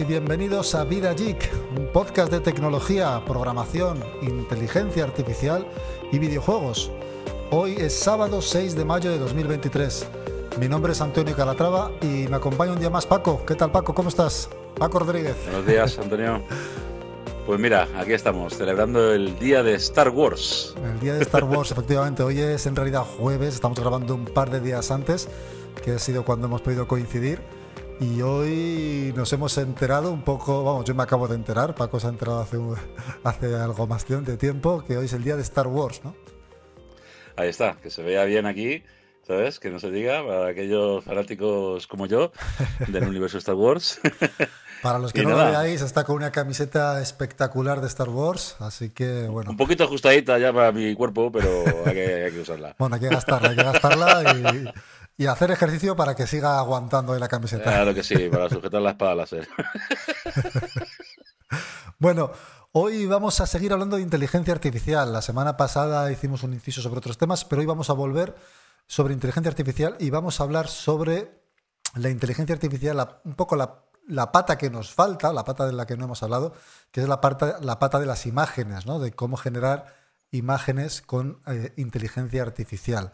Y bienvenidos a Vida Geek, un podcast de tecnología, programación, inteligencia artificial y videojuegos. Hoy es sábado 6 de mayo de 2023. Mi nombre es Antonio Calatrava y me acompaña un día más Paco. ¿Qué tal Paco? ¿Cómo estás? Paco Rodríguez. Buenos días, Antonio. Pues mira, aquí estamos, celebrando el día de Star Wars. El día de Star Wars, efectivamente. Hoy es en realidad jueves, estamos grabando un par de días antes, que ha sido cuando hemos podido coincidir. Y hoy nos hemos enterado un poco, vamos, yo me acabo de enterar, Paco se ha enterado hace, hace algo más de tiempo, que hoy es el día de Star Wars, ¿no? Ahí está, que se vea bien aquí, ¿sabes? Que no se diga para aquellos fanáticos como yo del universo Star Wars. Para los que no lo veáis, está con una camiseta espectacular de Star Wars, así que bueno. Un poquito ajustadita ya para mi cuerpo, pero hay que, hay que usarla. Bueno, hay que gastarla, hay que gastarla y, hacer ejercicio para que siga aguantando ahí la camiseta. Claro que sí, para sujetar la espada láser. bueno, hoy vamos a seguir hablando de inteligencia artificial. La semana pasada hicimos un inciso sobre otros temas, pero hoy vamos a volver sobre inteligencia artificial y vamos a hablar sobre la inteligencia artificial, un poco la, pata que nos falta, la pata de la que no hemos hablado, que es la, pata, la pata de las imágenes, ¿no? de cómo generar imágenes con eh, inteligencia artificial.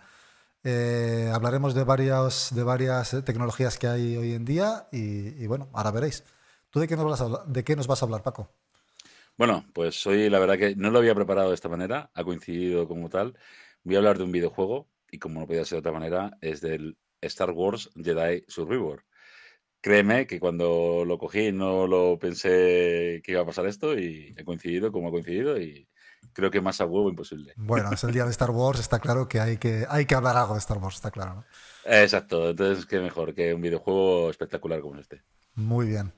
Eh, hablaremos de varias, de varias eh, tecnologías que hay hoy en día y, bueno, ahora veréis. ¿Tú de qué, nos vas a hablar, Paco? Bueno, pues hoy la verdad que no lo había preparado de esta manera, ha coincidido como tal. Voy a hablar de un videojuego y como no podía ser de otra manera, es del Star Wars Jedi Survivor. Créeme que cuando lo cogí no lo pensé que iba a pasar esto y ha coincidido como ha coincidido y, creo que más a huevo imposible. Bueno, es el día de Star Wars, está claro que hay que, hay que hablar algo de Star Wars, está claro. ¿no? Exacto, entonces qué mejor que un videojuego espectacular como este. Muy bien.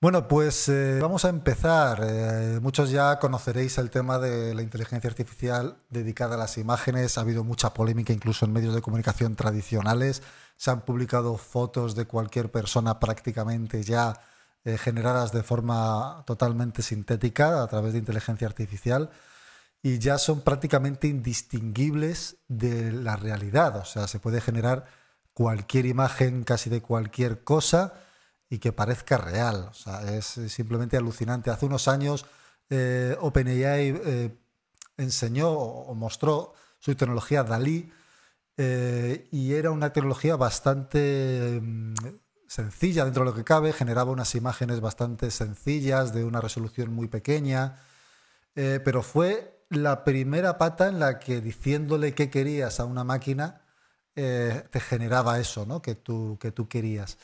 Bueno, pues eh, vamos a empezar. Eh, muchos ya conoceréis el tema de la inteligencia artificial dedicada a las imágenes. Ha habido mucha polémica incluso en medios de comunicación tradicionales. Se han publicado fotos de cualquier persona prácticamente ya eh, generadas de forma totalmente sintética a través de inteligencia artificial y ya son prácticamente indistinguibles de la realidad. O sea, se puede generar cualquier imagen casi de cualquier cosa y que parezca real. O sea, es simplemente alucinante. Hace unos años eh, OpenAI eh, enseñó o mostró su tecnología Dalí eh, y era una tecnología bastante mm, sencilla dentro de lo que cabe, generaba unas imágenes bastante sencillas de una resolución muy pequeña, pero fue la primera pata en la que diciéndole qué querías a una máquina eh, te generaba eso ¿no? que, tú, que tú querías.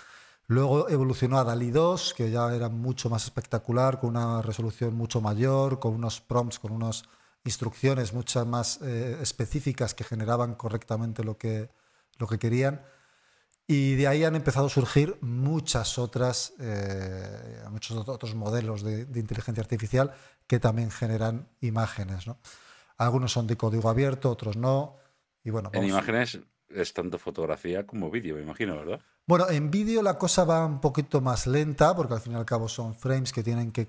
Luego evolucionó a DALI 2, que ya era mucho más espectacular, con una resolución mucho mayor, con unos prompts, con unas instrucciones muchas más eh, específicas que generaban correctamente lo que, lo que querían. Y de ahí han empezado a surgir muchas otras, eh, muchos otros modelos de, inteligencia artificial que también generan imágenes. ¿no? Algunos son de código abierto, otros no. Y bueno, En imágenes es tanto fotografía como vídeo, me imagino, ¿verdad? Bueno, en vídeo la cosa va un poquito más lenta, porque al fin y al cabo son frames que tienen que,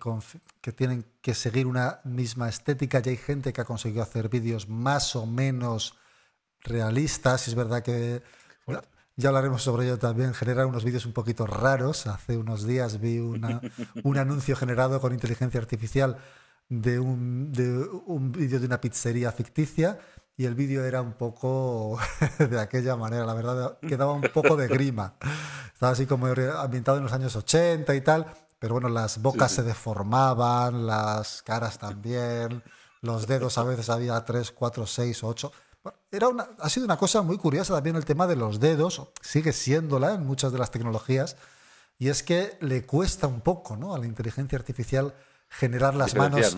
que, tienen que seguir una misma estética. Y hay gente que ha conseguido hacer vídeos más o menos realistas. Es verdad que ya hablaremos sobre ello también, generar unos vídeos un poquito raros. Hace unos días vi un anuncio generado con inteligencia artificial de un, de un vídeo de una pizzería ficticia y el vídeo era un poco de aquella manera, la verdad, quedaba un poco de grima. Estaba así como ambientado en los años 80 y tal, pero bueno, las bocas se deformaban, las caras también, los dedos a veces había 3, 4, 6 o 8 era una, ha sido una cosa muy curiosa también el tema de los dedos, sigue siéndola en muchas de las tecnologías, y es que le cuesta un poco ¿no? a la inteligencia artificial generar las manos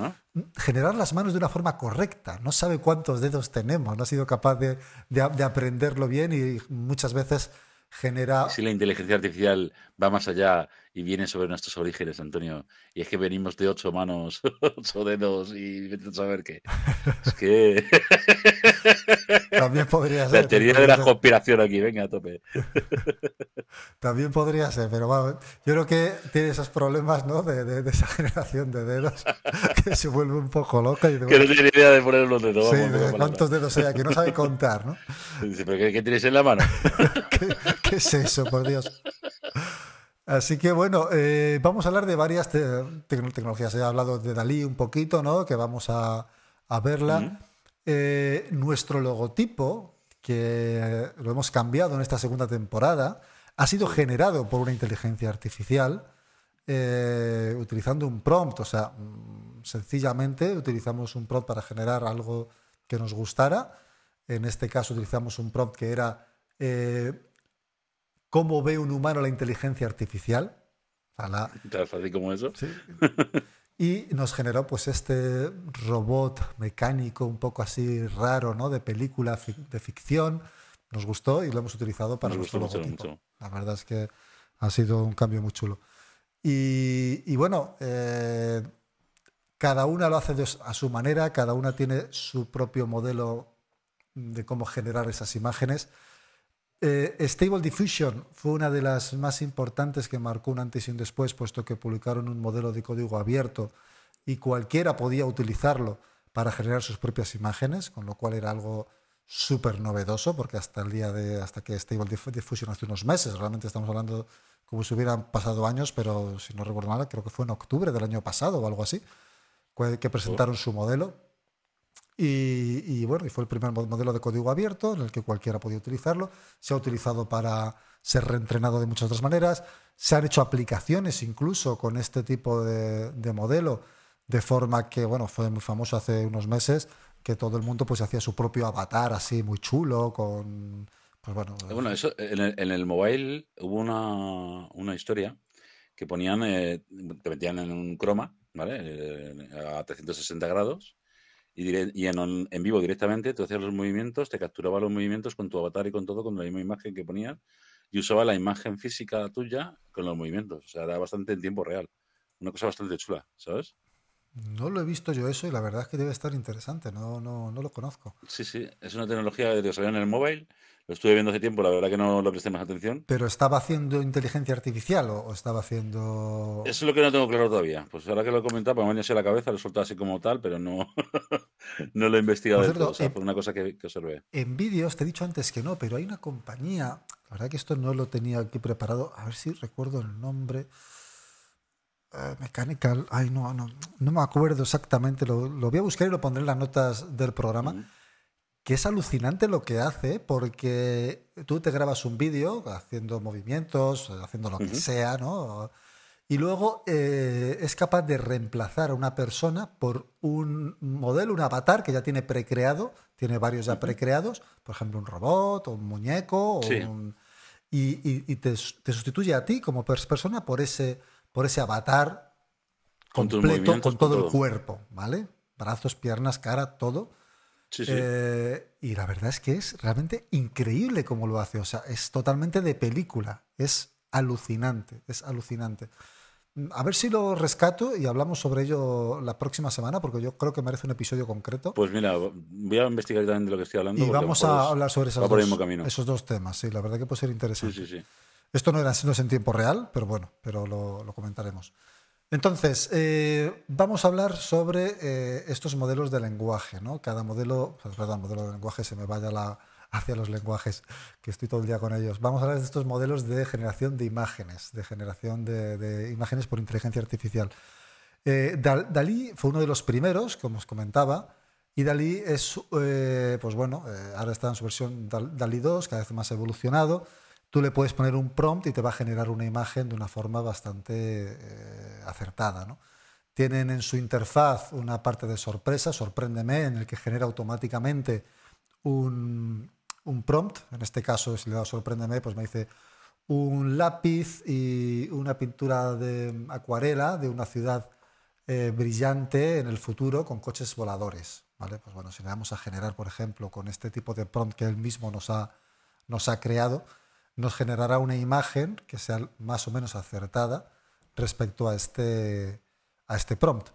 generar las manos de una forma correcta. No sabe cuántos dedos tenemos no ha sido capaz de, de aprenderlo bien y muchas veces genera si la inteligencia artificial va más allá y viene sobre nuestros orígenes, Antonio. Y es que venimos de ocho manos, ocho dedos y vete a saber qué. Es que. También podría ser. La teoría de la conspiración aquí, venga, a tope. También podría ser, pero bueno, yo creo que tiene esos problemas, ¿no? De, esa generación de dedos que se vuelve un poco loca. Y que no tiene idea de poner los dedos. Sí, cuántos dedos hay aquí, no sabe contar, ¿no? Dice, ¿pero qué, tienes en la mano? ¿Qué, ¿Qué es eso, por Dios? Así que bueno, eh, vamos a hablar de varias tecnologías. He hablado de Dalí un poquito, ¿no? Que vamos a, verla. Eh, nuestro logotipo, que lo hemos cambiado en esta segunda temporada, ha sido generado por una inteligencia artificial eh, utilizando un prompt. O sea, mm, sencillamente utilizamos un prompt para generar algo que nos gustara. En este caso utilizamos un prompt que era cómo ve un humano la inteligencia artificial. Tan fácil como eso. y nos generó pues este robot mecánico un poco así raro, ¿no? De película de ficción. Nos gustó y lo hemos utilizado para nuestro logotipo. La verdad es que ha sido un cambio muy chulo. Y, bueno, eh, cada una lo hace a su manera, cada una tiene su propio modelo de cómo generar esas imágenes. Eh, Stable Diffusion fue una de las más importantes que marcó un antes y un después, puesto que publicaron un modelo de código abierto y cualquiera podía utilizarlo para generar sus propias imágenes, con lo cual era algo súper novedoso, porque hasta el día de, hasta que Stable Diffusion hace unos meses, realmente estamos hablando como si hubieran pasado años, pero si no recuerdo mal, creo que fue en octubre del año pasado o algo así, que presentaron su modelo y, bueno, y fue el primer modelo de código abierto en el que cualquiera podía utilizarlo. Se ha utilizado para ser reentrenado de muchas otras maneras. Se han hecho aplicaciones incluso con este tipo de, modelo, de forma que, bueno, fue muy famoso hace unos meses, que todo el mundo pues hacía su propio avatar así muy chulo, con... Pues bueno, bueno eso, en, el, en mobile hubo una, una historia que ponían, eh, te metían en un croma, ¿vale? Eh, a 360 grados y, en, en, vivo directamente tú hacías los movimientos, te capturaba los movimientos con tu avatar y con todo, con la misma imagen que ponías, y usaba la imagen física tuya con los movimientos. O sea, era bastante en tiempo real. Una cosa bastante chula, ¿sabes? No lo he visto yo eso y la verdad es que debe estar interesante, no, no, no lo conozco. Sí, sí, es una tecnología que salió en el móvil lo estuve viendo hace tiempo, la verdad que no lo presté más atención. ¿Pero estaba haciendo inteligencia artificial o, estaba haciendo...? Eso es lo que no tengo claro todavía. Pues ahora que lo he comentado, me ha a la cabeza, lo he soltado así como tal, pero no, no lo he investigado del todo. O sea, fue una cosa que, que, observé. En vídeos, te he dicho antes que no, pero hay una compañía, la verdad que esto no lo tenía aquí preparado, a ver si recuerdo el nombre... Eh, mechanical, ay no, no, no me acuerdo exactamente, lo, voy a buscar y lo pondré en las notas del programa que es alucinante lo que hace porque tú te grabas un vídeo haciendo movimientos, haciendo lo que sea, ¿no? Y luego eh, es capaz de reemplazar a una persona por un modelo, un avatar que ya tiene precreado, tiene varios ya precreados, por ejemplo, un robot o un muñeco, y, te, sustituye a ti como persona por ese, por ese avatar completo, con todo el cuerpo, ¿vale? Brazos, piernas, cara, todo eh, y la verdad es que es realmente increíble cómo lo hace. O sea, es totalmente de película. Es alucinante, es alucinante. A ver si lo rescato y hablamos sobre ello la próxima semana, porque yo creo que merece un episodio concreto. Pues mira, voy a investigar también de lo que estoy hablando. Y vamos a hablar sobre esos dos, esos dos temas. Sí, la verdad que puede ser interesante. Sí, sí, sí. Esto no, era, no es en tiempo real, pero bueno, pero lo, lo comentaremos. Entonces, eh, vamos a hablar sobre eh, estos modelos de lenguaje, ¿no? Cada modelo, pues, verdad, modelo de lenguaje se me vaya la, hacia los lenguajes, que estoy todo el día con ellos. Vamos a hablar de estos modelos de generación de imágenes, de generación de, imágenes por inteligencia artificial. Eh, Dalí fue uno de los primeros, como os comentaba, y Dalí es, pues bueno, ahora está en su versión Dalí 2, cada vez más evolucionado tú le puedes poner un prompt y te va a generar una imagen de una forma bastante eh, acertada. ¿no? Tienen en su interfaz una parte de sorpresa, sorpréndeme, en el que genera automáticamente un, prompt. En este caso, si le da sorpréndeme, pues me dice un lápiz y una pintura de acuarela de una ciudad eh, brillante en el futuro con coches voladores. ¿vale? Pues bueno, si le damos a generar, por ejemplo, con este tipo de prompt que él mismo nos ha, nos ha creado, nos generará una imagen que sea más o menos acertada respecto a este, a este prompt.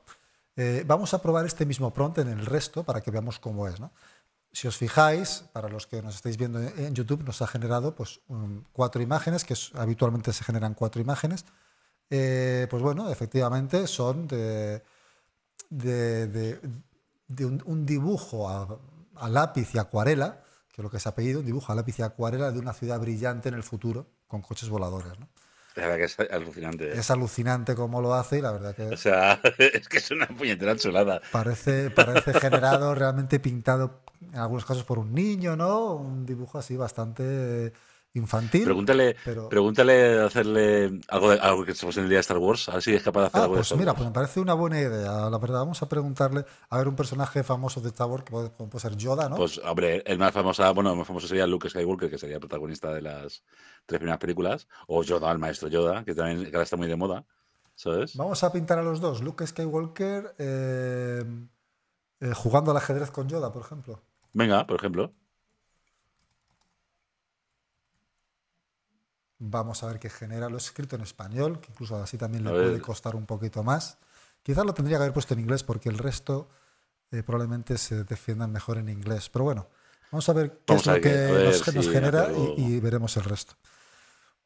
Eh, vamos a probar este mismo prompt en el resto para que veamos cómo es. Si os fijáis, para los que nos estáis viendo en YouTube, nos ha generado pues, cuatro imágenes, que habitualmente se generan cuatro imágenes. Eh, pues bueno, efectivamente son de, de, un, dibujo a lápiz y acuarela, que es lo que se ha pedido, un dibujo a lápiz y acuarela de una ciudad brillante en el futuro con coches voladores. La verdad que es alucinante. Es alucinante cómo lo hace y la verdad que... O sea, es que es una puñetera chulada. Parece, parece generado, realmente pintado en algunos casos por un niño, ¿no? Un dibujo así bastante infantil. Pregúntale, pero... pregúntale hacerle algo, de, algo que el día de Star Wars, a ver si es capaz de hacer ah, algo pues de Star mira, Wars. pues me parece una buena idea. La verdad, vamos a preguntarle a ver un personaje famoso de Star Wars que puede, puede ser Yoda, ¿no? Pues, hombre, el más famoso, bueno, el más famoso sería Luke Skywalker, que sería el protagonista de las tres primeras películas, o Yoda, el maestro Yoda, que también que ahora está muy de moda, ¿sabes? Vamos a pintar a los dos. Luke Skywalker eh, eh, jugando al ajedrez con Yoda, por ejemplo. Venga, por ejemplo. Vamos a ver qué genera. Lo he escrito en español, que incluso así también le A ver. puede costar un poquito más. Quizás lo tendría que haber puesto en inglés porque el resto eh, probablemente se defiendan mejor en inglés. Pero bueno, vamos a ver qué Vamos es lo que ver nos, genera y, y veremos el resto.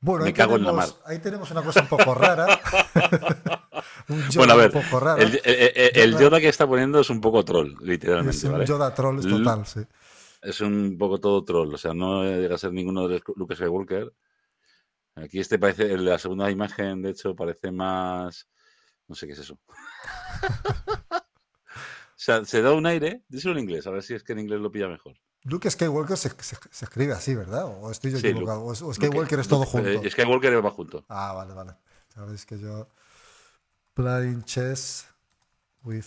Bueno, Me ahí cago en la tenemos, mar. ahí tenemos una cosa un poco rara. un Yoda Bueno, a ver, un poco raro. el, el- el- el Yoda- Yoda que está poniendo es un poco troll, literalmente, es un ¿vale? Yoda troll L- total, sí. Es un poco todo troll, o sea, no llega a ser ninguno de los Luke Skywalker. Aquí este parece, la segunda imagen, de hecho, parece más... No sé qué es eso. o sea, se da un aire, díselo en inglés, a ver si es que en inglés lo pilla mejor. Luke Skywalker se, se- se escribe así, ¿verdad? ¿O estoy yo Sí, equivocado? Luke- o, Skywalker Luke- es todo junto. eh, Skywalker va junto. Ah, vale, vale. Sabéis que yo. Playing chess with.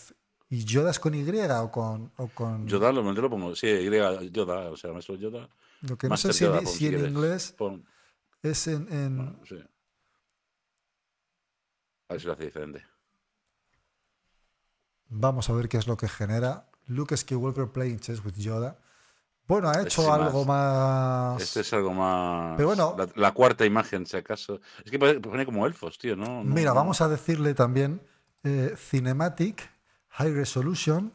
¿Y Yoda es con Y o con.? O con... Yoda, lo, yo lo pongo, sí, Y, Yoda, o sea, maestro Yoda. Lo que no sé si, Yoda, si en inglés Pon, es en. en- bueno, sí. A ver si lo hace diferente. Vamos a ver qué es lo que genera. Luke Skywalker playing chess with Yoda. Bueno, ha hecho sí, algo más. Este es algo más. Pero bueno. La, la cuarta imagen, si acaso. Es que pone como elfos, tío, ¿no? no Mira, no. vamos a decirle también eh, Cinematic, High Resolution,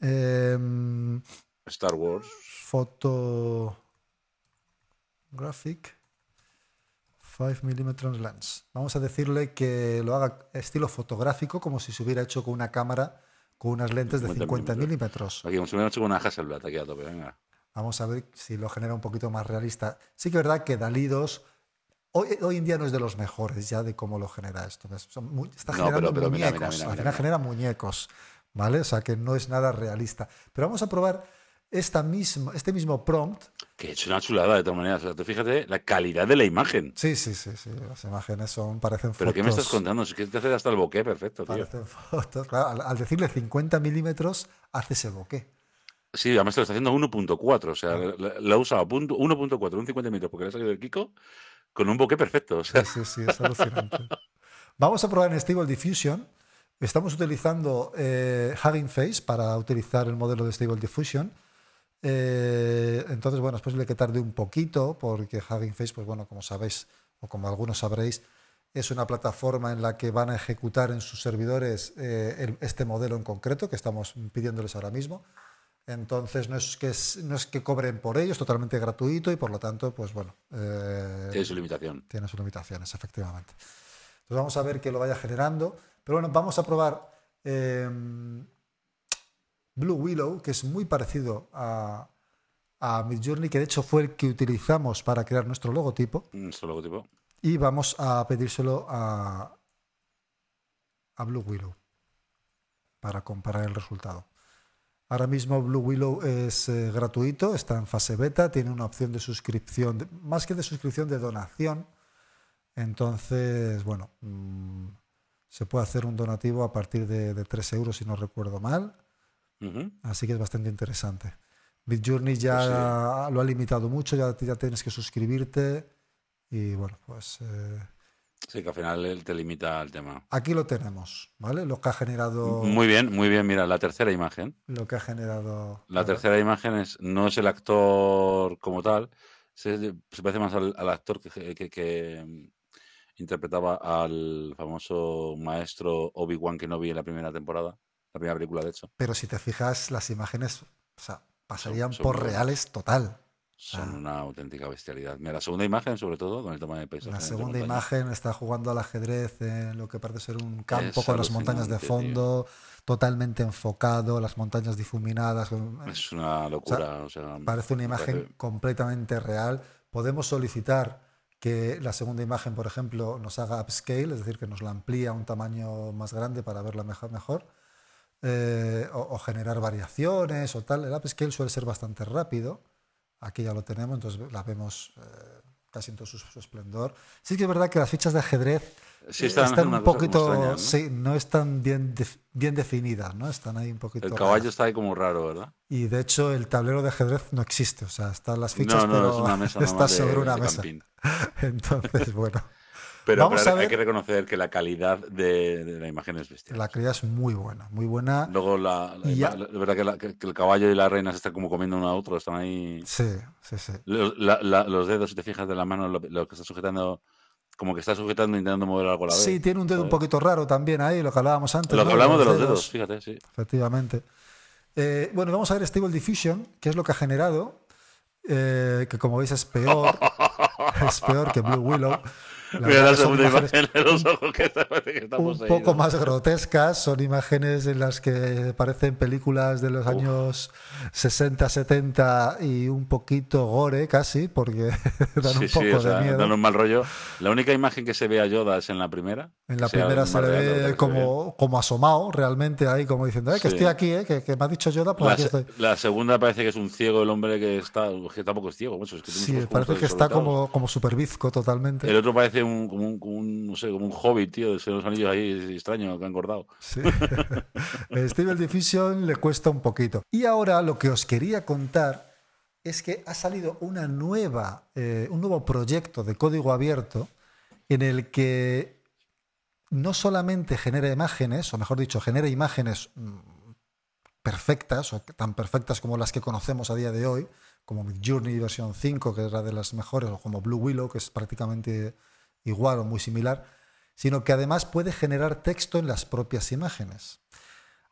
em, Star Wars. Photo Graphic 5 mm lens. Vamos a decirle que lo haga estilo fotográfico, como si se hubiera hecho con una cámara con unas lentes de 50 50 milímetros. Aquí, como si hubiera hecho con una Hasselblad aquí a tope, venga. Vamos a ver si lo genera un poquito más realista. Sí que es verdad que Dalí 2 hoy, hoy en día no es de los mejores ya de cómo lo genera esto. está No, generando pero- pero mira, muñecos. mira, mira, Al final genera muñecos. ¿Vale? O sea que no es nada realista. Pero vamos a probar esta misma, este mismo prompt. Que hecho una chulada de todas maneras. O sea, tú fíjate la calidad de la imagen. Sí, sí, sí, sí. Las imágenes son, parecen ¿Pero fotos. qué me estás contando? Es que te hace hasta el bokeh perfecto, tío. Parecen fotos. Claro, al, al decirle 50 milímetros, hace ese bokeh. Sí, además te lo está haciendo 1.4. O sea, la, la ha usado punto- 1.4, un 50 minutos, porque le ha salido el Kiko con un bokeh perfecto. O sea, Sí, sí, sí, es alucinante. Vamos a probar en Stable Diffusion. Estamos utilizando eh, Hugging Face para utilizar el modelo de Stable Diffusion. Eh, entonces, bueno, es posible que tarde un poquito porque Hugging Face, pues bueno, como sabéis o como algunos sabréis, es una plataforma en la que van a ejecutar en sus servidores eh, el- este modelo en concreto que estamos pidiéndoles ahora mismo. Entonces, no es que, es- no es que cobren por ello, es totalmente gratuito y por lo tanto, pues bueno. eh, tiene su limitación. tiene sus limitaciones, efectivamente. Entonces vamos a ver que lo vaya generando. Pero bueno, vamos a probar eh, Blue Willow, que es muy parecido a, a Midjourney, que de hecho fue el que utilizamos para crear nuestro logotipo. Nuestro logotipo. Y vamos a pedírselo a, a Blue Willow para comparar el resultado. Ahora mismo Blue Willow es eh, gratuito, está en fase beta, tiene una opción de suscripción, de- más que de suscripción, de donación. Entonces, bueno, mm, se puede hacer un donativo a partir de, de 3 euros, si no recuerdo mal. Así que es bastante interesante. Midjourney ya lo ha limitado mucho, ya, ya tienes que suscribirte. Y bueno, pues eh, Sí, que al final él te limita el tema. aquí lo tenemos, ¿vale? Lo que ha generado. Muy bien, muy bien. Mira, la tercera imagen. Lo que ha generado. La tercera imagen es, no es el actor como tal, se, se parece más al, al actor que, que- que, interpretaba al famoso maestro Obi-Wan Kenobi en la primera temporada, la primera película, de hecho. Pero si te fijas, las imágenes o sea, pasarían son por muy buenas. reales total. Son Ah. una auténtica bestialidad. Mira, la segunda imagen, sobre todo, con el tema de paisaje. La segunda imagen está jugando al ajedrez en lo que parece ser un campo Es con las montañas de fondo, totalmente enfocado, las montañas difuminadas. con- Es una locura. o sea, Parece una imagen parece- completamente real. Podemos solicitar que la segunda imagen, por ejemplo, nos haga upscale, es decir, que nos la amplía a un tamaño más grande para verla mejor. mejor eh, o, generar variaciones o tal. El upscale suele ser bastante rápido. Aquí ya lo tenemos, entonces la vemos eh, casi en todo su, esplendor. Sí que es verdad que las fichas de ajedrez están, un poquito, ¿no? sí, no están bien, bien definidas, ¿no? Están ahí un poquito. El caballo está ahí como raro, ¿verdad? Y de hecho el tablero de ajedrez no existe, o sea, están las fichas, pero está sobre una mesa. Entonces, bueno. Pero, hay que reconocer que la calidad de, la imagen es bestial. La calidad es muy buena, muy buena. Luego, la, verdad que, el caballo y la reina se están como comiendo uno a otro, están ahí. Sí, sí, sí. Los, los dedos, si te fijas de la mano, lo, que está sujetando como que está sujetando intentando mover algo a la vez. Sí, tiene un dedo un poquito raro también ahí, lo que hablábamos antes. Lo que hablábamos de los dedos, fíjate, sí. Efectivamente. Eh, bueno, vamos a ver Stable Diffusion, que es lo que ha generado, eh, que como veis es peor, es peor que Blue Willow. Mira la segunda imagen de los ojos que, estamos Un poco más grotescas, son imágenes en las que parecen películas de los años 60, 70 y un poquito gore casi, porque dan un poco de miedo. Dan un mal rollo. La única imagen que se ve a Yoda es en la primera. En la primera se le ve como, como asomado realmente ahí, como diciendo, eh, que estoy aquí, eh, que, me ha dicho Yoda, pues la, aquí estoy. La segunda parece que es un ciego el hombre que está, que tampoco es ciego. Mucho, es que sí, parece que está como, como super bizco totalmente. El otro parece como, un, como un, no sé, un tío, de los anillos ahí extraño que han cortado. Sí. Stable Diffusion le cuesta un poquito. Y ahora lo que os quería contar es que ha salido una nueva, eh, un nuevo proyecto de código abierto en el que no solamente genera imágenes, o mejor dicho, genera imágenes mm, perfectas, o tan perfectas como las que conocemos a día de hoy, como Midjourney versión 5, que era de las mejores, o como Blue Willow, que es prácticamente igual o muy similar, sino que además puede generar texto en las propias imágenes.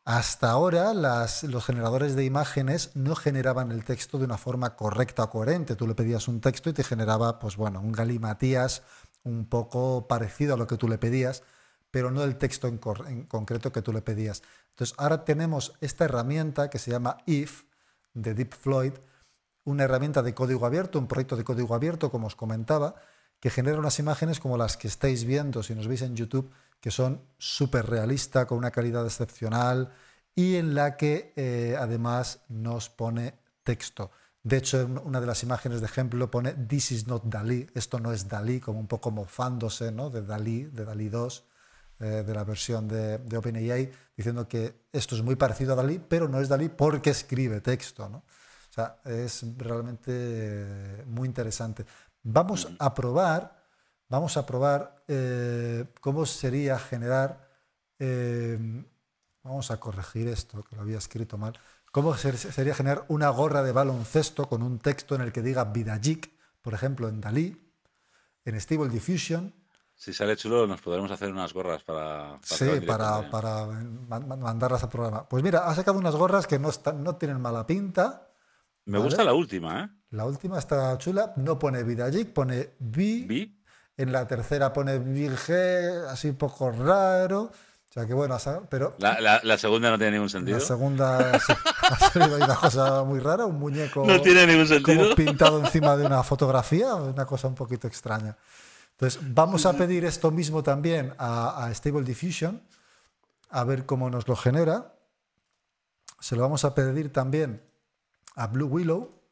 Hasta ahora los generadores de imágenes no generaban el texto de una forma correcta o coherente. Tú le pedías un texto y te generaba, pues bueno, un galimatías un poco parecido a lo que tú le pedías, pero no el texto en, en concreto que tú le pedías. Entonces ahora tenemos esta herramienta que se llama IF de Deep Floyd, una herramienta de código abierto, un proyecto de código abierto, como os comentaba, que genera unas imágenes como las que estáis viendo si nos veis en YouTube, que son súper realistas, con una calidad excepcional y en la que eh, además nos pone texto. De hecho, una de las imágenes de ejemplo pone This is not Dalí, esto no es Dalí, como un poco mofándose ¿no? de Dalí, de Dalí 2, eh, de la versión de, de, OpenAI, diciendo que esto es muy parecido a Dalí, pero no es Dalí porque escribe texto. ¿no? O sea, es realmente eh, muy interesante. Vamos a probar, vamos a probar eh, cómo sería generar, eh, vamos a corregir esto, que lo había escrito mal, cómo sería generar una gorra de baloncesto con un texto en el que diga Vidajik, por ejemplo, en Dalí, en Stable Diffusion. Si sale chulo, nos podremos hacer unas gorras para... sí, para, para, mandarlas al programa. Pues mira, ha sacado unas gorras que no, están, no tienen mala pinta. Me gusta la última, ¿eh? La última está chula, no pone Vidajik, pone Vi. En la tercera pone Virge, así un poco raro. O sea que bueno, pero. La, segunda no tiene ningún sentido. La segunda ha salido una cosa muy rara, un muñeco. No tiene ningún sentido. pintado encima de una fotografía, una cosa un poquito extraña. Entonces, vamos a pedir esto mismo también a, a Stable Diffusion, a ver cómo nos lo genera. Se lo vamos a pedir también a Blue Willow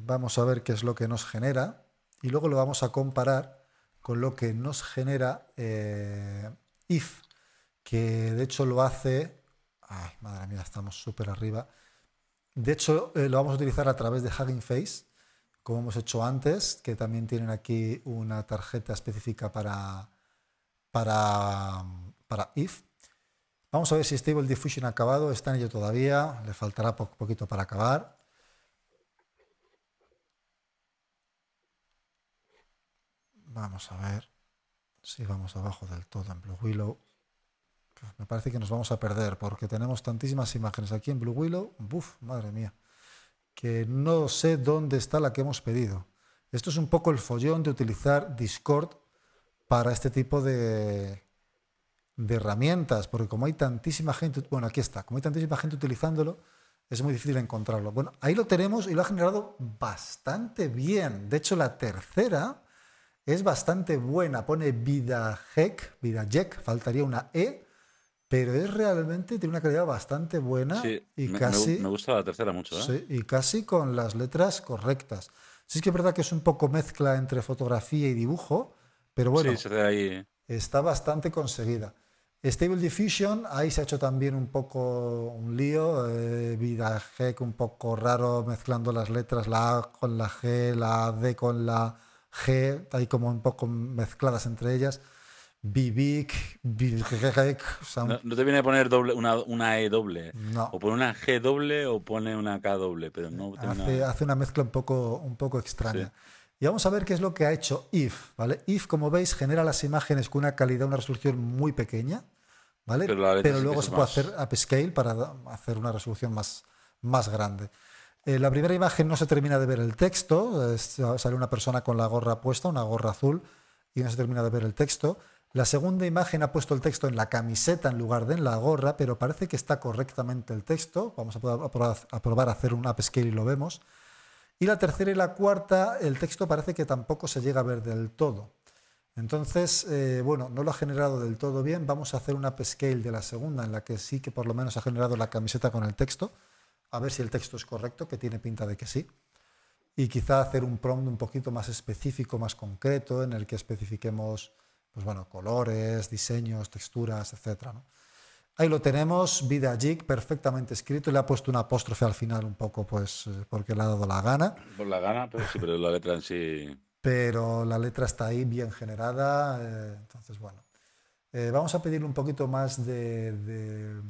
Vamos a ver qué es lo que nos genera y luego lo vamos a comparar con lo que nos genera eh, if, que de hecho lo hace... Ay, madre mía, estamos súper arriba. De hecho, eh, lo vamos a utilizar a través de Hugging Face, como hemos hecho antes, que también tienen aquí una tarjeta específica para, para, para if. Vamos a ver si Stable Diffusion ha acabado, está en ello todavía, le faltará poquito para acabar. Vamos a ver si vamos abajo del todo en Blue Willow. Me parece que nos vamos a perder porque tenemos tantísimas imágenes aquí en Blue Willow. Buf, madre mía. Que no sé dónde está la que hemos pedido. Esto es un poco el follón de utilizar Discord para este tipo de, de herramientas, porque como hay tantísima gente, bueno, aquí está, como hay tantísima gente utilizándolo, es muy difícil encontrarlo. Bueno, ahí lo tenemos y lo ha generado bastante bien. De hecho, la tercera es bastante buena. Pone vida vida jack, faltaría una E, pero es realmente, tiene una calidad bastante buena y me, casi... Me, gusta la tercera mucho. ¿eh? Sí, y casi con las letras correctas. Sí es que es verdad que es un poco mezcla entre fotografía y dibujo, pero bueno, está bastante conseguida. Stable Diffusion, ahí se ha hecho también un poco un lío, eh, vida G un poco raro mezclando las letras, la A con la G, la D con la G, ahí como un poco mezcladas entre ellas. Bibic, no, no, te viene a poner doble, una, E doble. O pone una G doble o pone una K doble, pero no hace, hace una mezcla un poco, un poco extraña. Y vamos a ver qué es lo que ha hecho IF, ¿vale? IF, como veis, genera las imágenes con una calidad, una resolución muy pequeña, ¿vale? Pero, luego se puede hacer upscale para hacer una resolución más, más grande. Eh, la primera imagen no se termina de ver el texto, sale una persona con la gorra puesta, una gorra azul, y no se termina de ver el texto. La segunda imagen ha puesto el texto en la camiseta en lugar de en la gorra, pero parece que está correctamente el texto. Vamos a, probar, a hacer un upscale y lo vemos. Y la tercera y la cuarta, el texto parece que tampoco se llega a ver del todo. Entonces, eh, bueno, no lo ha generado del todo bien. Vamos a hacer un upscale de la segunda, en la que sí que por lo menos ha generado la camiseta con el texto. A ver si el texto es correcto, que tiene pinta de que sí. Y quizá hacer un prompt un poquito más específico, más concreto, en el que especifiquemos pues bueno, colores, diseños, texturas, etc. Ahí lo tenemos, Vida Jig, perfectamente escrito. Le ha puesto un apóstrofe al final un poco, pues, eh, porque le ha dado la gana. Por la gana, pero sí, pero la letra en sí... Pero la letra está ahí bien generada, eh, entonces, bueno. Eh, vamos a pedirle un poquito más de, de,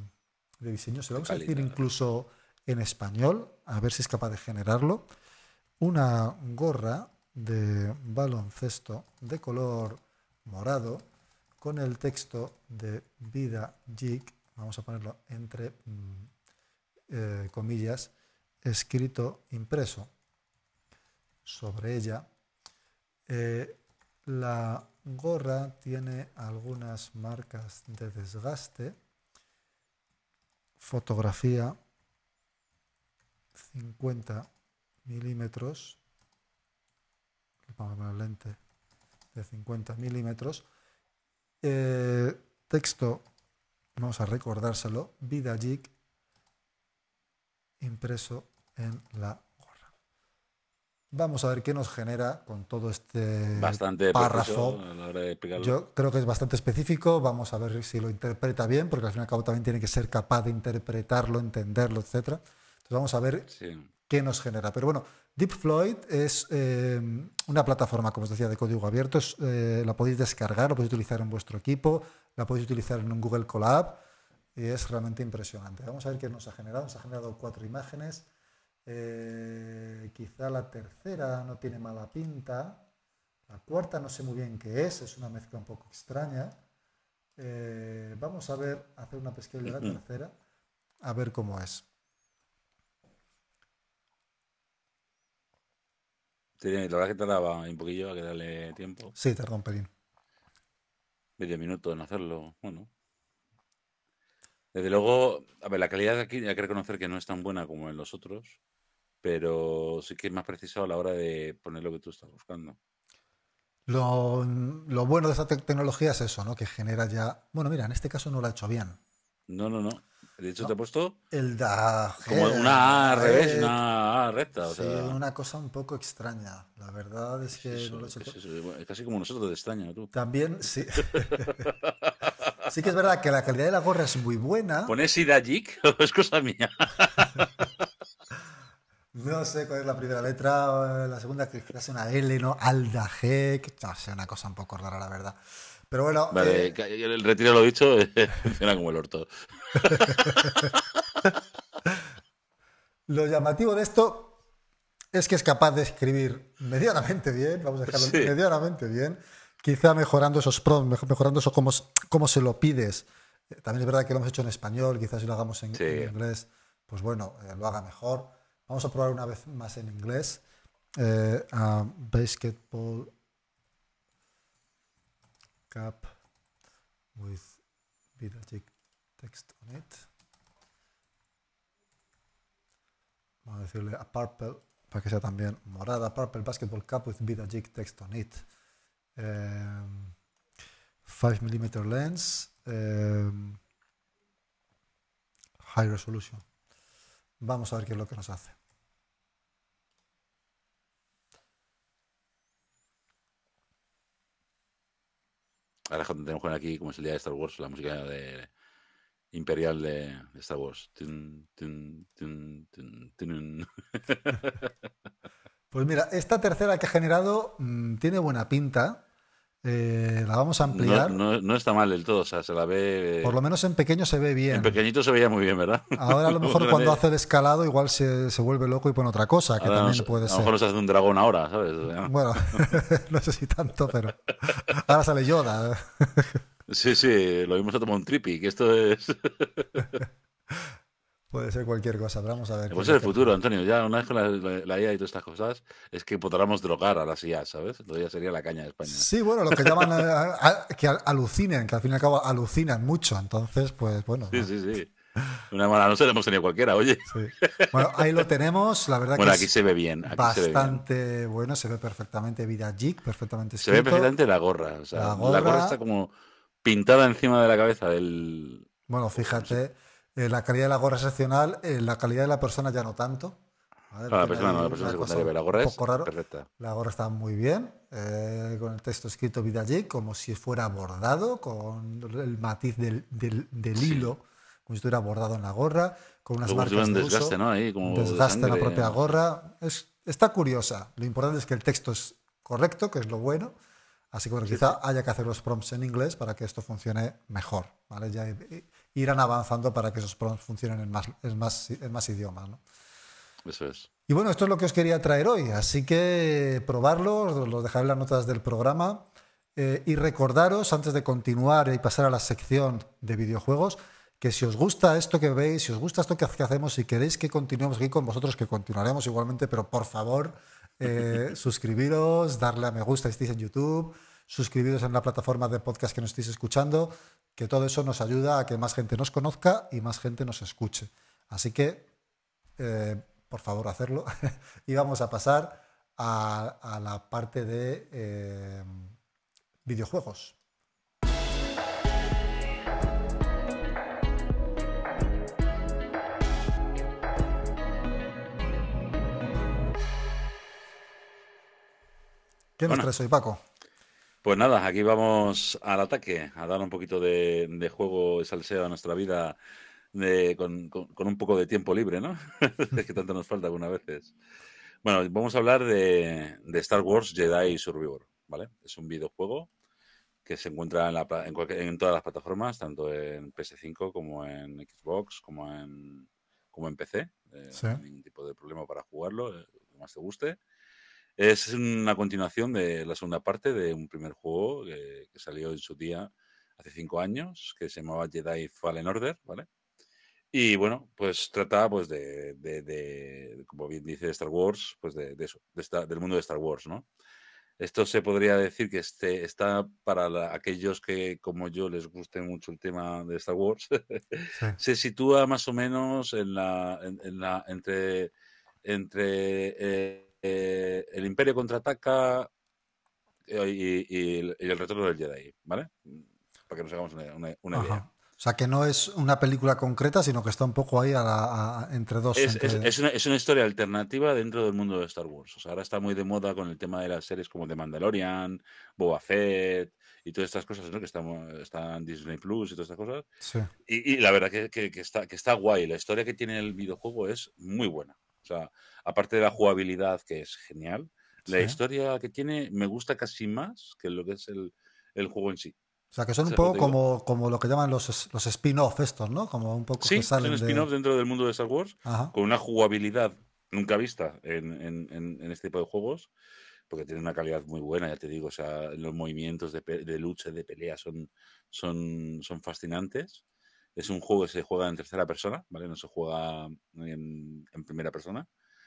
diseño. Se lo vamos a decir incluso en español, a ver si es capaz de generarlo. Una gorra de baloncesto de color morado con el texto de vida jig, vamos a ponerlo entre mm, eh, comillas, escrito impreso sobre ella. Eh, la gorra tiene algunas marcas de desgaste. Fotografía 50 milímetros. Vamos a poner lente de 50 milímetros. Eh, texto, vamos a recordárselo, vida jig impreso en la gorra. Vamos a ver qué nos genera con todo este bastante párrafo. Yo creo que es bastante específico. Vamos a ver si lo interpreta bien, porque al fin y al cabo también tiene que ser capaz de interpretarlo, entenderlo, etcétera. Entonces vamos a ver qué nos genera. Pero bueno, DeepFloyd es eh, una plataforma, como os decía, de código abierto. Eh, la podéis descargar, la podéis utilizar en vuestro equipo, la podéis utilizar en un Google Colab y es realmente impresionante. Vamos a ver qué nos ha generado. Nos ha generado cuatro imágenes. Eh, quizá la tercera no tiene mala pinta. La cuarta no sé muy bien qué es, es una mezcla un poco extraña. vamos a ver, hacer una pesquisa de la tercera, a ver cómo es. la verdad que tardaba un poquillo a que darle tiempo. Sí, tardó un pelín. Medio minuto en hacerlo, bueno. Desde luego, a ver, la calidad de aquí hay que reconocer que no es tan buena como en los otros, pero sí que es más preciso a la hora de poner lo que tú estás buscando. Lo, lo bueno de esta tecnología es eso, ¿no? Que genera ya. Bueno, mira, en este caso no lo ha hecho bien. No, no, no. De hecho, te he puesto. El da. Como una A al revés, una A recta. sí, una cosa un poco extraña. La verdad es que no lo he hecho. Es, casi como nosotros de extraño, tú. También, sí. sí que es verdad que la calidad de la gorra es muy buena. ¿Pones Idajik o es cosa mía? no sé cuál es la primera letra. La segunda, que es una L, ¿no? Aldajek. No sé, una cosa un poco rara, la verdad. Pero bueno. Vale, eh, el retiro lo dicho, funciona como el orto. lo llamativo de esto es que es capaz de escribir medianamente bien, vamos a dejarlo medianamente bien, quizá mejorando esos prompts, mejorando eso como, como se lo pides. También es verdad que lo hemos hecho en español, quizás si lo hagamos en, inglés, pues bueno, eh, lo haga mejor. Vamos a probar una vez más en inglés. Eh, basketball cap with Vidagic text on it. decirle a Purple, para que sea también morada, Purple Basketball Cup with Vida Jig text on it. 5 mm lens, high resolution. Vamos a ver qué es lo que nos hace. Ahora tenemos aquí, como es el día de Star Wars, la música de imperial de, Star Wars. pues mira, esta tercera que ha generado mm, tiene buena pinta. Eh, la vamos a ampliar. No, está mal del todo, o sea, se la ve. Por lo menos en pequeño se ve bien. En pequeñito se veía muy bien, ¿verdad? Ahora a lo mejor cuando hace el escalado igual se, vuelve loco y pone otra cosa, que también puede ser. A lo mejor se hace un dragón ahora, ¿sabes? Bueno, no sé si tanto, pero ahora sale Yoda. Sí, sí, lo vimos a tomar un trippy, que esto es. Puede ser cualquier cosa, pero vamos a ver. Puede ser el futuro, Antonio. Ya una vez con la, IA y todas estas cosas, es que podamos drogar a las IA, ¿sabes? Entonces ya sería la caña de España. Sí, bueno, lo que llaman eh, que alucinen, que al fin y al cabo alucinan mucho. Entonces, pues bueno. Sí, sí, sí. Una mala noche la hemos tenido cualquiera, oye. Bueno, ahí lo tenemos, la verdad bueno, que aquí se ve bien. Aquí bastante bueno, se ve perfectamente Vida Jig, perfectamente Se ve perfectamente la gorra. O sea, la gorra está como pintada encima de la cabeza del. Bueno, fíjate. Eh, la calidad de la gorra es excepcional, eh, la calidad de la persona ya no tanto. la persona no, la persona secundaria, la gorra es perfecta. La gorra está muy bien, eh, con el texto escrito Vidallic, como si fuera bordado, con el matiz del, hilo, como si estuviera bordado en la gorra, con unas marcas de desgaste, uso, ¿no? Ahí, como desgaste en la propia gorra. Es, está curiosa. Lo importante es que el texto es correcto, que es lo bueno. Así que bueno, quizá haya que hacer los prompts en inglés para que esto funcione mejor. ¿vale? Ya irán avanzando para que esos prompts funcionen en más, en más, en más idiomas. ¿no? Eso es. Y bueno, esto es lo que os quería traer hoy. Así que probarlo, os lo dejaré en las notas del programa. Eh, y recordaros, antes de continuar y pasar a la sección de videojuegos, que si os gusta esto que veis, si os gusta esto que hacemos, si queréis que continuemos aquí con vosotros, que continuaremos igualmente, pero por favor, eh, suscribiros, darle a me gusta si estáis en YouTube, suscribiros en la plataforma de podcast que nos estéis escuchando, que todo eso nos ayuda a que más gente nos conozca y más gente nos escuche. Así que, eh, por favor, hacerlo. y vamos a pasar a, la parte de eh, videojuegos. ¿Qué nos traes hoy, Paco? Pues nada, aquí vamos al ataque, a dar un poquito de, juego y salseo a nuestra vida con, un poco de tiempo libre, ¿no? que tanto nos falta algunas veces. Bueno, vamos a hablar de, Star Wars Jedi Survivor, ¿vale? Es un videojuego que se encuentra en, todas las plataformas, tanto en PS5 como en Xbox, como en, como en PC. Eh, no hay ningún tipo de problema para jugarlo, eh, lo más te guste. Es una continuación de la segunda parte de un primer juego que, salió en su día hace cinco años, que se llamaba Jedi Fallen Order, ¿vale? Y bueno, pues trata pues de, como bien dice Star Wars, pues de, eso, del mundo de Star Wars, ¿no? Esto se podría decir que este, está para aquellos que, como yo, les guste mucho el tema de Star Wars. se sitúa más o menos en la, en, la entre, entre eh, eh, el Imperio contraataca eh, y, el retorno del Jedi, ¿vale? Para que nos hagamos una, idea. O sea, que no es una película concreta, sino que está un poco ahí entre dos. Es, Es, una, historia alternativa dentro del mundo de Star Wars. O sea, ahora está muy de moda con el tema de las series como The Mandalorian, Boba Fett y todas estas cosas, ¿no? Que están, están Disney Plus y todas estas cosas. Sí. Y, la verdad que, está, que está guay. La historia que tiene el videojuego es muy buena. Sea, aparte de la jugabilidad, que es genial, la historia que tiene me gusta casi más que lo que es el, juego en sí. O sea, que son un poco como, como lo que llaman los, los spin-off estos, ¿no? Como un poco sí, que salen son spin-off dentro del mundo de Star Wars, con una jugabilidad nunca vista en, este tipo de juegos, porque tiene una calidad muy buena, ya te digo, o sea, los movimientos de, de lucha, de pelea son, son, son fascinantes. Es un juego que se juega en tercera persona, ¿vale? No se juega en, primera persona.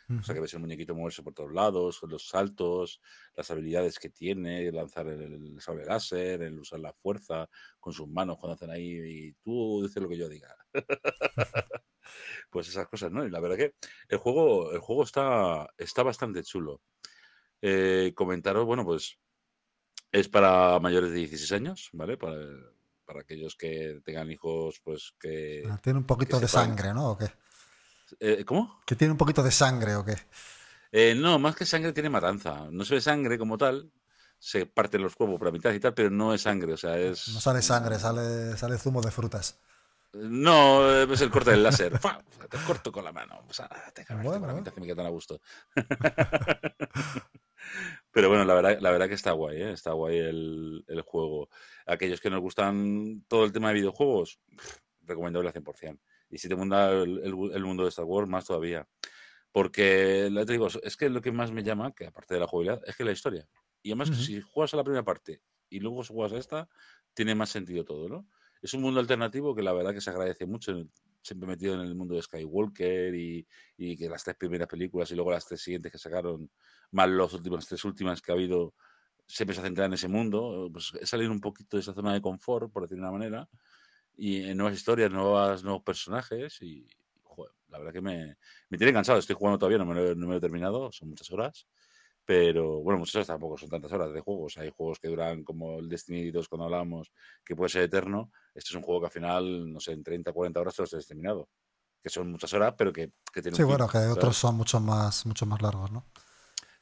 O sea que ves el muñequito moverse por todos lados, los saltos, las habilidades que tiene, lanzar el, sable láser, el usar la fuerza con sus manos cuando hacen ahí y tú dices lo que yo diga. pues esas cosas, ¿no? Y la verdad que el juego, el juego está, está bastante chulo. Eh, comentaros, bueno, pues es para mayores de 16 años, ¿vale? Para, para aquellos que tengan hijos, pues que... Ah, tiene un poquito de sangre, ¿no? ¿O qué? Eh, ¿Cómo? Que tiene un poquito de sangre, ¿o qué? Eh, no, más que sangre tiene matanza. No se ve sangre como tal, se parten los cuerpos por la mitad y tal, pero no es sangre, o sea, es... No sale sangre, sale, sale zumo de frutas. No, es el corte del láser. Te corto con la mano. O sea, te bueno, la que me quedan a gusto. Pero bueno, la verdad, la verdad que está guay, ¿eh? está guay el, el, juego. Aquellos que nos gustan todo el tema de videojuegos, recomendable al 100%. Y si te gusta el, el, mundo de Star Wars, más todavía. Porque, te digo, es que lo que más me llama, que aparte de la jugabilidad, es que la historia. Y además, si juegas a la primera parte y luego juegas a esta, tiene más sentido todo, ¿no? Es un mundo alternativo que la verdad que se agradece mucho siempre metido en el mundo de Skywalker y, y, que las tres primeras películas y luego las tres siguientes que sacaron, más las últimas tres últimas que ha habido, siempre se centra en ese mundo. Pues es salir un poquito de esa zona de confort, por decirlo de una manera, y en nuevas historias, nuevas, nuevos personajes y, joder, la verdad que me, me tiene cansado. Estoy jugando todavía, no me, lo, no me lo he terminado, son muchas horas. Pero bueno, muchas horas tampoco son tantas horas de juegos. Hay juegos que duran como el Destiny 2 cuando hablamos, que puede ser eterno. Este es un juego que al final, no sé, en 30, 40 horas te lo has terminado. Que son muchas horas, pero que, que tienen Sí, bueno, que otros son mucho más, mucho más largos, ¿no?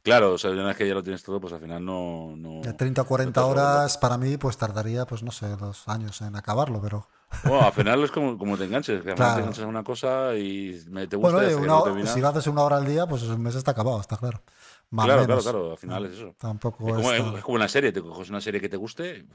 Claro, o sea, una vez que ya lo tienes todo, pues al final no... no de 30 o 40 horas para mí, pues tardaría, pues no sé, dos años en acabarlo, pero... Bueno, al final es como, como te enganches, que claro. te enganches a una cosa y te gusta... Bueno, una, si lo haces una hora al día, pues un mes está acabado, está claro claro, claro, claro, al final es eso. Tampoco es, como, es, como, una serie, te coges una serie que te guste,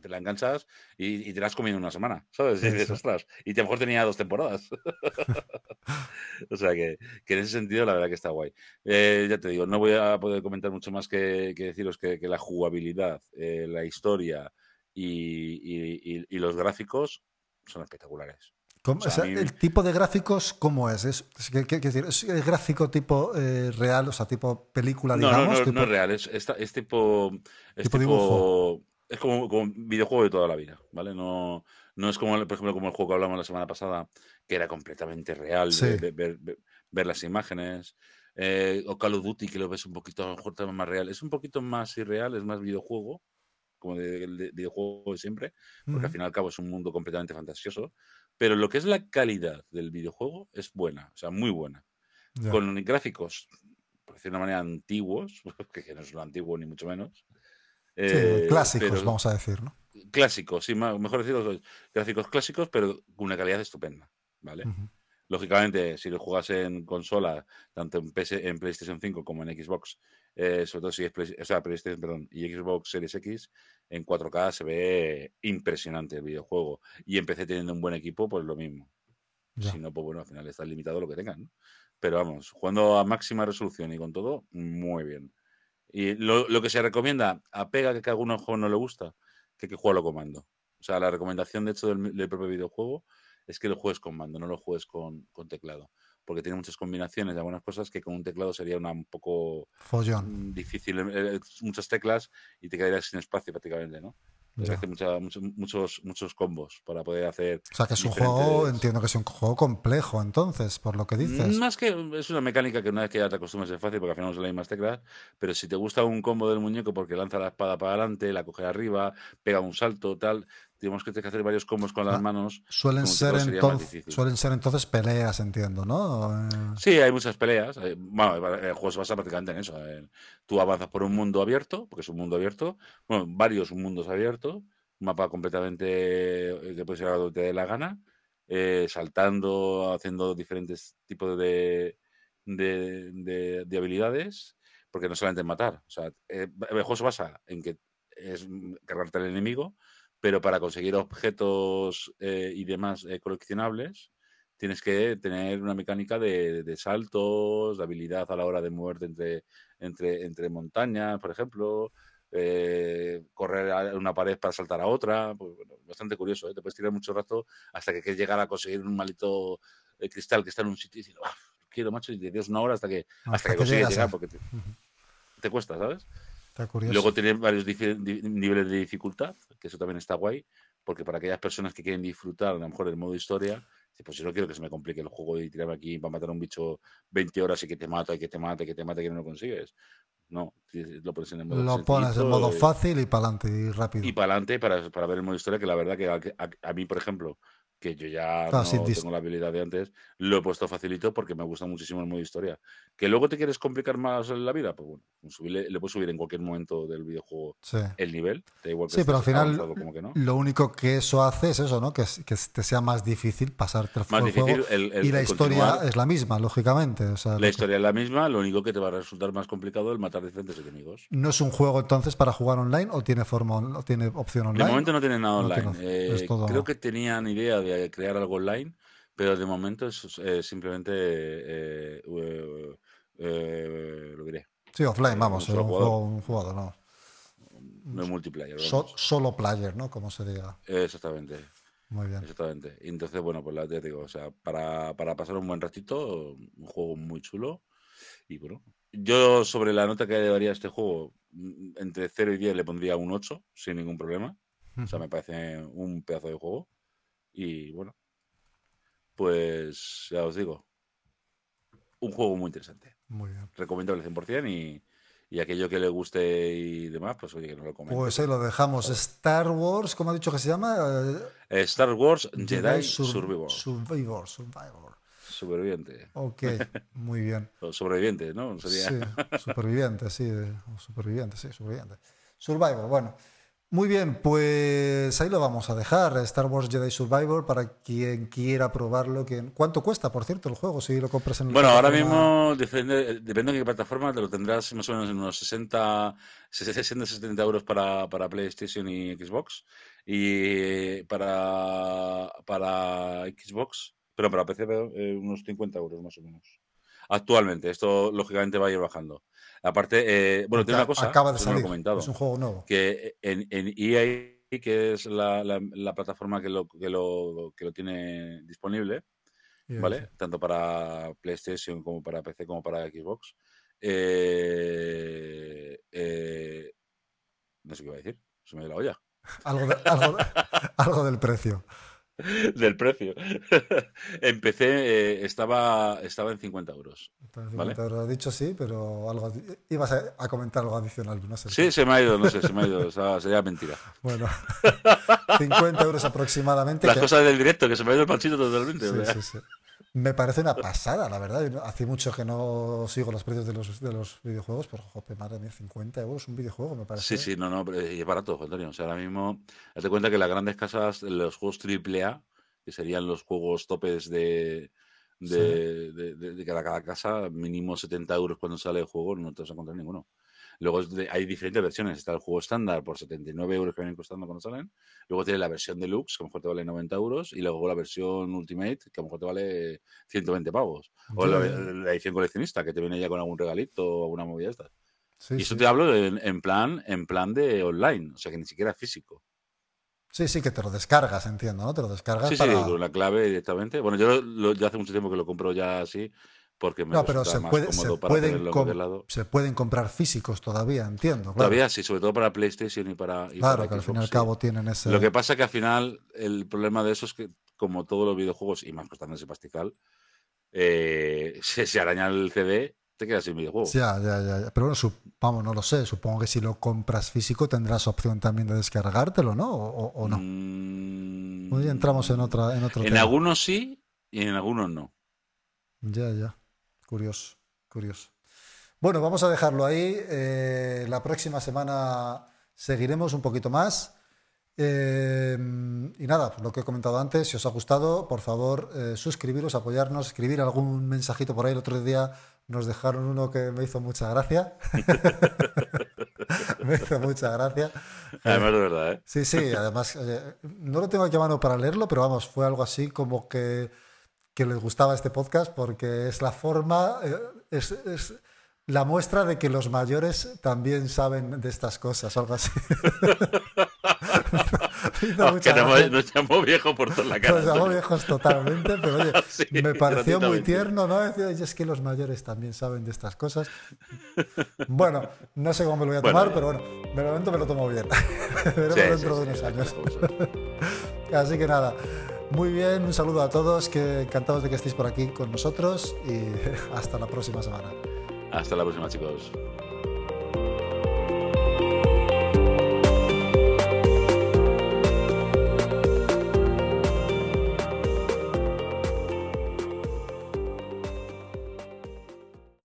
te la enganchas y, y, te la has comido en una semana, ¿sabes? Y, dices, y a lo mejor tenía dos temporadas. o sea que, que, en ese sentido la verdad que está guay. Eh, ya te digo, no voy a poder comentar mucho más que, que deciros que, que, la jugabilidad, eh, la historia y, y los gráficos son espectaculares. O sea, ¿El tipo de gráficos cómo es? ¿Es, es, decir, ¿es gráfico tipo eh, real, o sea, tipo película, no, digamos? No, no, tipo... no es real, es, es, es tipo... Es tipo, tipo Es como, como, videojuego de toda la vida, ¿vale? No, no es como, por ejemplo, como el juego que hablamos la semana pasada, que era completamente real, sí. ver, ver, ver, las imágenes. Eh, o Call of Duty, que lo ves un poquito, a lo mejor más real. Es un poquito más irreal, es más videojuego, como de, de, de videojuego de siempre, porque uh -huh. al fin y al cabo es un mundo completamente fantasioso. Pero lo que es la calidad del videojuego es buena, o sea, muy buena. Yeah. Con gráficos, por decir de una manera, antiguos, que no es lo antiguo ni mucho menos. Eh, sí, clásicos, pero, vamos a decir, ¿no? Clásicos, sí, mejor decirlo, gráficos clásicos, pero con una calidad estupenda, ¿vale? Uh -huh. Lógicamente, si lo juegas en consola, tanto en, PS, en PlayStation 5 como en Xbox, eh, sobre todo si es Play, o sea, PlayStation perdón, y Xbox Series X, en 4K se ve impresionante el videojuego. Y empecé teniendo un buen equipo, pues lo mismo. Ya. Si no, pues bueno, al final está limitado lo que tengan. ¿no? Pero vamos, jugando a máxima resolución y con todo, muy bien. Y lo, lo que se recomienda, apega que a algún juego no le gusta, que hay que jugarlo con mando. O sea, la recomendación, de hecho, del, del propio videojuego es que lo juegues con mando, no lo juegues con, con teclado porque tiene muchas combinaciones de algunas cosas que con un teclado sería una un poco Follón. difícil, eh, muchas teclas y te quedarías sin espacio prácticamente, ¿no? Entonces hace mucha, muchos, muchos, muchos combos para poder hacer. O sea, que es un juego, entiendo que es un juego complejo, entonces, por lo que dices. Más que es una mecánica que una vez que ya te acostumbras es fácil, porque al final son las mismas teclas. Pero si te gusta un combo del muñeco porque lanza la espada para adelante, la coge arriba, pega un salto, tal, tenemos que hacer varios combos con las ah, manos. Suelen ser, entonces, suelen ser entonces peleas, entiendo, ¿no? Sí, hay muchas peleas. Bueno, el juego se basa prácticamente en eso. Tú avanzas por un mundo abierto, porque es un mundo abierto, bueno, varios mundos abiertos, un mapa completamente eh, que puede ser a donde te dé la gana, eh, saltando, haciendo diferentes tipos de, de, de, de, habilidades, porque no solamente en matar. O sea, eh, el juego se basa en que es cargarte al enemigo, pero para conseguir objetos eh, y demás eh, coleccionables tienes que tener una mecánica de, de, saltos, de habilidad a la hora de moverte entre, entre, entre montañas, por ejemplo, eh, correr a una pared para saltar a otra, pues, bueno, bastante curioso, ¿eh? te puedes tirar mucho rato hasta que quieres llegar a conseguir un malito eh, cristal que está en un sitio y dices, ah, quiero macho, y te tienes una hora hasta que, hasta, hasta que, que consigues llegar, porque te cuesta, ¿sabes? Luego tiene varios niveles de dificultad, que eso también está guay, porque para aquellas personas que quieren disfrutar a lo mejor del modo historia, Pues yo no quiero que se me complique el juego y tirarme aquí para matar a un bicho 20 horas y que te mata, y que te mate, que te mate, que no lo consigues. No, lo pones en el modo Lo pones en modo fácil y para adelante y rápido. y para adelante para, para ver el modo historia, que la verdad que a, a- a mí, por ejemplo, que yo ya Claro, no tengo la habilidad de antes, lo he puesto facilito porque me gusta muchísimo el modo historia. Que luego te quieres complicar más la vida, pues bueno, subirle- le puedes subir en cualquier momento del videojuego Sí. el nivel, da igual que Sí, pero al final como que no. lo único que eso hace es eso, ¿no? Que, es- que te sea más difícil pasarte el, Más el juego. difícil el, el- y la historia es la misma, lógicamente. O sea, La que- historia es la misma, lo único que te va a resultar más complicado el matar diferentes enemigos. ¿No es un juego entonces para jugar online o tiene forma o tiene opción online? De momento no tienen nada No online. tiene- es Eh, todo- Creo que tenían idea de crear algo online, pero de momento es eh, simplemente eh, eh, eh, lo diré. Sí, offline, vamos, un solo un jugador. juego, un jugador, no. No es multiplayer. So- solo player, ¿no? Como se diga. Exactamente, Muy bien. exactamente. Entonces, bueno, pues la- ya te digo, o sea, para, para pasar un buen ratito, un juego muy chulo. Y bueno, yo sobre la nota que le daría a este juego, mm, entre 0 y 10 le pondría un 8, sin ningún problema. O sea, me parece un pedazo de juego. Y bueno, pues ya os digo, un juego muy interesante. Muy bien. Recomendable 100% y, y aquello que le guste y demás, pues oye, que no lo comente. Pues ahí lo dejamos. Star Wars, ¿cómo ha dicho que se llama? Eh, Star Wars Jedi, Sur- Survivor. Survivor. Survivor. Superviviente. Ok, muy bien. O sobreviviente, ¿no? Sería... Sí, superviviente, sí, o superviviente, sí, superviviente. Survivor, bueno. Muy bien, pues ahí lo vamos a dejar. Star Wars Jedi Survivor para quien quiera probarlo. Quien... ¿Cuánto cuesta, por cierto, el juego? Si lo compras en Bueno, ahora plataforma- mismo depende, depende de qué plataforma, te lo tendrás más o menos en unos 60, 60 70 euros para, para PlayStation y Xbox. Y para, para Xbox, pero para PC eh, unos 50 euros más o menos. Actualmente, esto lógicamente va a ir bajando. Aparte, eh, bueno, tiene una cosa, Acaba de no lo he salir. comentado, Es un juego nuevo. que en, en EA, que es la, la- la plataforma que lo, que, lo, que lo tiene disponible, ahí ¿vale? sí. Tanto para PlayStation como para PC como para Xbox. Eh, eh, no sé qué iba a decir, se me dio la olla. Algo, de- algo, de- algo del precio. Del precio. en PC eh, estaba, estaba en 50 euros. Entonces, Vale. 50 euros dicho sí, pero algo ibas a, a comentar algo adicional, no sé. Sí, se me ha ido, no sé, se me ha ido. o sea, sería mentira. Bueno, 50 euros aproximadamente. Las que- cosas del directo, que se me ha ido el panchito totalmente. Sí, sí, sí. Me parece una pasada, la verdad. Hace mucho que no sigo los precios de los, de los videojuegos, pero jope, madre mía, 50 euros un videojuego, me parece. Sí, sí, no, no, pero es barato, Antonio. O sea, ahora mismo, hazte cuenta que las grandes casas, los juegos AAA, que serían los juegos topes de, de, de- de- de cada, cada casa, mínimo 70 euros cuando sale el juego, no te vas a encontrar ninguno. Luego hay diferentes versiones. Está el juego estándar por 79 euros que vienen costando cuando salen. Luego tiene la versión deluxe, que a lo mejor te vale 90 euros. Y luego la versión ultimate, que a lo mejor te vale 120 pavos. O la, edición coleccionista, que te viene ya con algún regalito o alguna movida de estas. Sí, Y eso sí. te hablo en, en plan en plan de online, o sea que ni siquiera físico. Sí, sí, que te lo descargas, entiendo, ¿no? Te lo descargas Sí, sí, con la clave directamente. Bueno, yo lo, ya hace mucho tiempo que lo compro ya así, porque me No, pero se, más puede- se cómodo para pueden com- se pueden comprar físicos todavía, entiendo. Claro, Todavía sí, sobre todo para PlayStation y para. y claro para que al fin y al sí. cabo tienen ese... Lo que pasa que al final el problema de eso es que, como todos los videojuegos, y más costando ese pastizal, eh, si se araña el CD, te quedas sin videojuego. Ya, ya, ya. Pero bueno, vamos, no lo sé. Supongo que si lo compras físico tendrás opción también de descargártelo, ¿no? O, o- o no. Mm, Hoy entramos en, otra, en otro En tema. algunos sí y en algunos no. Ya, ya. Curioso, curioso. Bueno, vamos a dejarlo ahí. Eh, la próxima semana seguiremos un poquito más. Eh, y nada, pues lo que he comentado antes, si os ha gustado, por favor, eh, suscribiros, apoyarnos, escribir algún mensajito por ahí. El otro día nos dejaron uno que me hizo mucha gracia. me hizo mucha gracia. Además, de verdad, ¿eh? Sí, sí, además, no lo tengo aquí a mano para leerlo, pero vamos, fue algo así como que, que les gustaba este podcast porque es la forma, eh, es, es la muestra de que los mayores también saben de estas cosas, algo así. Me hizo mucha Que nos, nos llamó viejo por toda la cara. Nos llamó viejos totalmente, pero oye, Sí, me pareció muy tierno, ¿no? Decía, "Oye, es que los mayores también saben de estas cosas. Bueno, no sé cómo me lo voy a Bueno, tomar, ya. pero bueno, de momento me lo tomo bien. Veremos Sí, sí, dentro de sí, unos sí, años. Así que nada, Muy bien, un saludo a todos, que encantados de que estéis por aquí con nosotros y hasta la próxima semana. Hasta la próxima, chicos.